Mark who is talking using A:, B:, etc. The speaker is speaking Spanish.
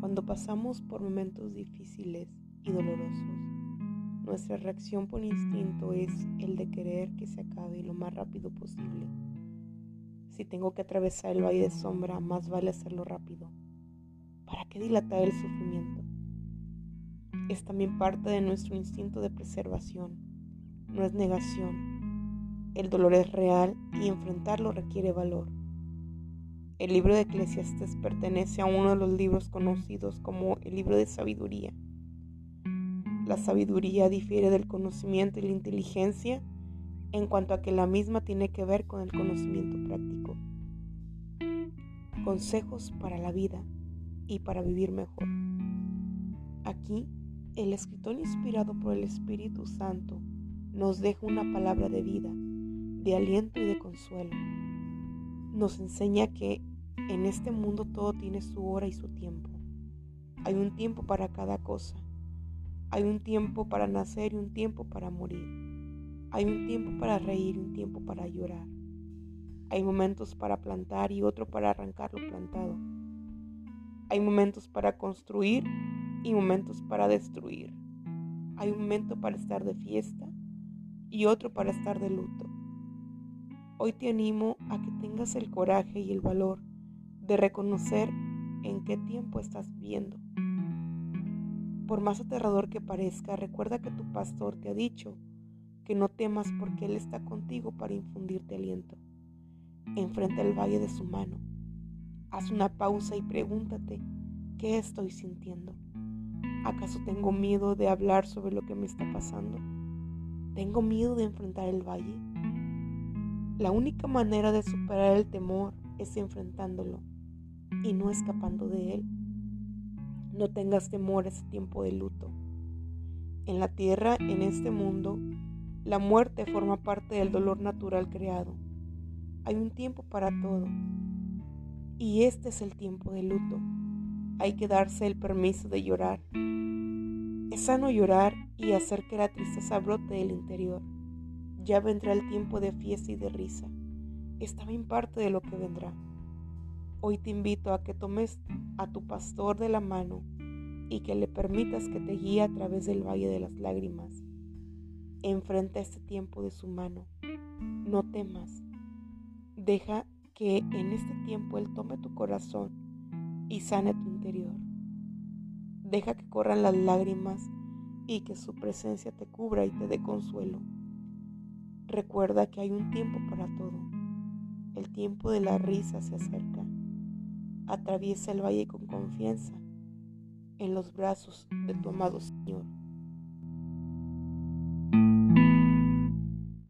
A: Cuando pasamos por momentos difíciles y dolorosos, nuestra reacción por instinto es el de querer que se acabe lo más rápido posible. Si tengo que atravesar el valle de sombra, más vale hacerlo rápido. ¿Para qué dilatar el sufrimiento? Es también parte de nuestro instinto de preservación, no es negación. El dolor es real y enfrentarlo requiere valor. El libro de Eclesiastes pertenece a uno de los libros conocidos como el libro de sabiduría. La sabiduría difiere del conocimiento y la inteligencia en cuanto a que la misma tiene que ver con el conocimiento práctico. Consejos para la vida y para vivir mejor. Aquí, el escritor inspirado por el Espíritu Santo nos deja una palabra de vida, de aliento y de consuelo nos enseña que en este mundo todo tiene su hora y su tiempo. Hay un tiempo para cada cosa. Hay un tiempo para nacer y un tiempo para morir. Hay un tiempo para reír y un tiempo para llorar. Hay momentos para plantar y otro para arrancar lo plantado. Hay momentos para construir y momentos para destruir. Hay un momento para estar de fiesta y otro para estar de luto. Hoy te animo a que tengas el coraje y el valor de reconocer en qué tiempo estás viviendo. Por más aterrador que parezca, recuerda que tu pastor te ha dicho que no temas porque Él está contigo para infundirte aliento. Enfrenta el valle de su mano. Haz una pausa y pregúntate, ¿qué estoy sintiendo? ¿Acaso tengo miedo de hablar sobre lo que me está pasando? ¿Tengo miedo de enfrentar el valle? La única manera de superar el temor es enfrentándolo y no escapando de él. No tengas temor ese tiempo de luto. En la tierra, en este mundo, la muerte forma parte del dolor natural creado. Hay un tiempo para todo. Y este es el tiempo de luto. Hay que darse el permiso de llorar. Es sano llorar y hacer que la tristeza brote del interior. Ya vendrá el tiempo de fiesta y de risa. Está bien parte de lo que vendrá. Hoy te invito a que tomes a tu pastor de la mano y que le permitas que te guíe a través del valle de las lágrimas. Enfrenta este tiempo de su mano. No temas. Deja que en este tiempo Él tome tu corazón y sane tu interior. Deja que corran las lágrimas y que su presencia te cubra y te dé consuelo. Recuerda que hay un tiempo para todo. El tiempo de la risa se acerca. Atraviesa el valle con confianza en los brazos de tu amado Señor.